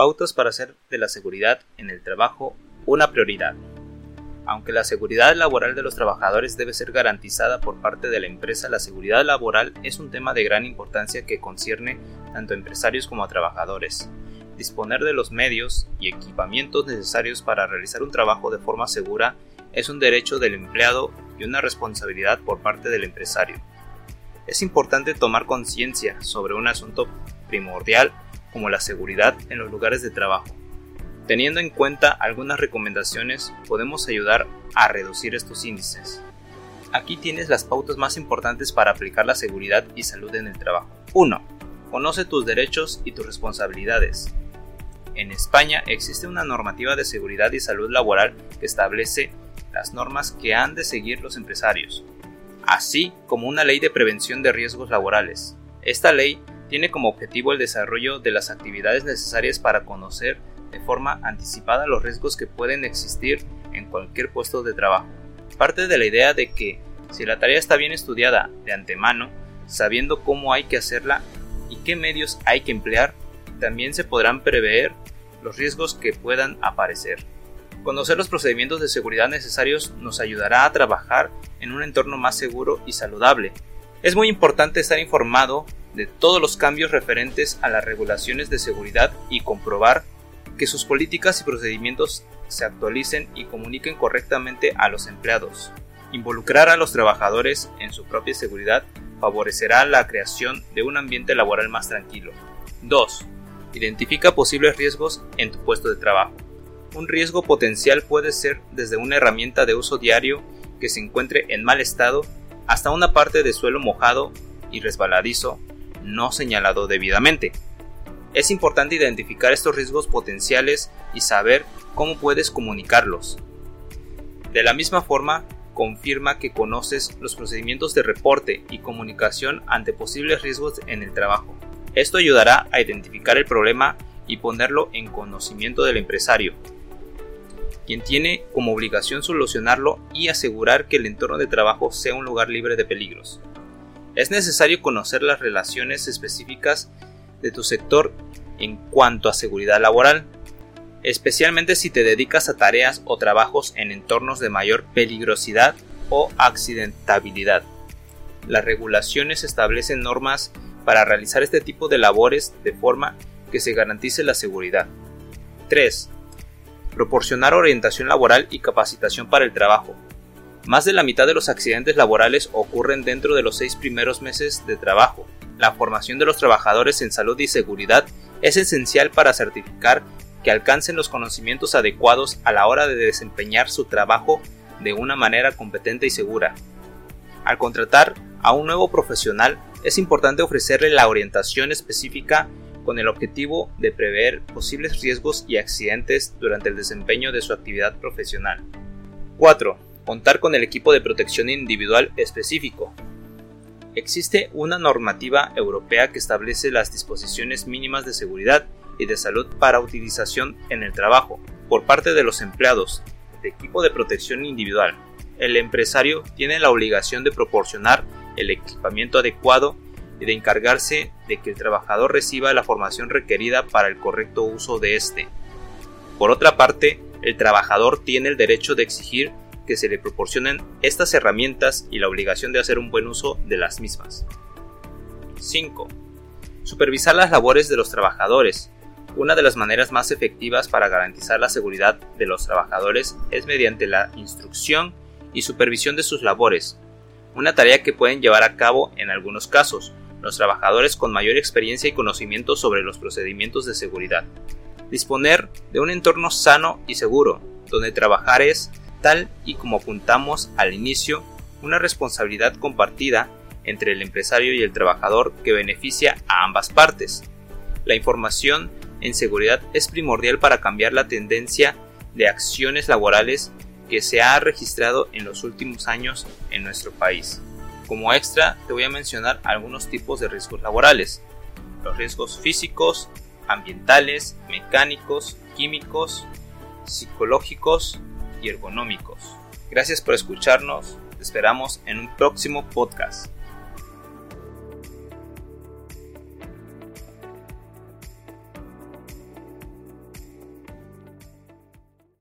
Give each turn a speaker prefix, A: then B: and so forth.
A: Pautas para hacer de la seguridad en el trabajo una prioridad. Aunque la seguridad laboral de los trabajadores debe ser garantizada por parte de la empresa, la seguridad laboral es un tema de gran importancia que concierne tanto a empresarios como a trabajadores. Disponer de los medios y equipamientos necesarios para realizar un trabajo de forma segura es un derecho del empleado y una responsabilidad por parte del empresario. Es importante tomar conciencia sobre un asunto primordial como la seguridad en los lugares de trabajo. Teniendo en cuenta algunas recomendaciones, podemos ayudar a reducir estos índices. Aquí tienes las pautas más importantes para aplicar la seguridad y salud en el trabajo. 1. Conoce tus derechos y tus responsabilidades. En España existe una normativa de seguridad y salud laboral que establece las normas que han de seguir los empresarios, así como una ley de prevención de riesgos laborales. Esta ley tiene como objetivo el desarrollo de las actividades necesarias para conocer de forma anticipada los riesgos que pueden existir en cualquier puesto de trabajo. Parte de la idea de que si la tarea está bien estudiada de antemano, sabiendo cómo hay que hacerla y qué medios hay que emplear, también se podrán prever los riesgos que puedan aparecer. Conocer los procedimientos de seguridad necesarios nos ayudará a trabajar en un entorno más seguro y saludable. Es muy importante estar informado de todos los cambios referentes a las regulaciones de seguridad y comprobar que sus políticas y procedimientos se actualicen y comuniquen correctamente a los empleados. Involucrar a los trabajadores en su propia seguridad favorecerá la creación de un ambiente laboral más tranquilo. 2. Identifica posibles riesgos en tu puesto de trabajo. Un riesgo potencial puede ser desde una herramienta de uso diario que se encuentre en mal estado hasta una parte de suelo mojado y resbaladizo no señalado debidamente. Es importante identificar estos riesgos potenciales y saber cómo puedes comunicarlos. De la misma forma, confirma que conoces los procedimientos de reporte y comunicación ante posibles riesgos en el trabajo. Esto ayudará a identificar el problema y ponerlo en conocimiento del empresario, quien tiene como obligación solucionarlo y asegurar que el entorno de trabajo sea un lugar libre de peligros. Es necesario conocer las relaciones específicas de tu sector en cuanto a seguridad laboral, especialmente si te dedicas a tareas o trabajos en entornos de mayor peligrosidad o accidentabilidad. Las regulaciones establecen normas para realizar este tipo de labores de forma que se garantice la seguridad. 3. Proporcionar orientación laboral y capacitación para el trabajo, más de la mitad de los accidentes laborales ocurren dentro de los seis primeros meses de trabajo. La formación de los trabajadores en salud y seguridad es esencial para certificar que alcancen los conocimientos adecuados a la hora de desempeñar su trabajo de una manera competente y segura. Al contratar a un nuevo profesional, es importante ofrecerle la orientación específica con el objetivo de prever posibles riesgos y accidentes durante el desempeño de su actividad profesional. 4 contar con el equipo de protección individual específico. Existe una normativa europea que establece las disposiciones mínimas de seguridad y de salud para utilización en el trabajo por parte de los empleados de equipo de protección individual. El empresario tiene la obligación de proporcionar el equipamiento adecuado y de encargarse de que el trabajador reciba la formación requerida para el correcto uso de éste. Por otra parte, el trabajador tiene el derecho de exigir que se le proporcionen estas herramientas y la obligación de hacer un buen uso de las mismas. 5. Supervisar las labores de los trabajadores. Una de las maneras más efectivas para garantizar la seguridad de los trabajadores es mediante la instrucción y supervisión de sus labores, una tarea que pueden llevar a cabo en algunos casos los trabajadores con mayor experiencia y conocimiento sobre los procedimientos de seguridad. Disponer de un entorno sano y seguro, donde trabajar es tal y como apuntamos al inicio, una responsabilidad compartida entre el empresario y el trabajador que beneficia a ambas partes. La información en seguridad es primordial para cambiar la tendencia de acciones laborales que se ha registrado en los últimos años en nuestro país. Como extra te voy a mencionar algunos tipos de riesgos laborales. Los riesgos físicos, ambientales, mecánicos, químicos, psicológicos, y ergonómicos. Gracias por escucharnos, te esperamos en un próximo podcast.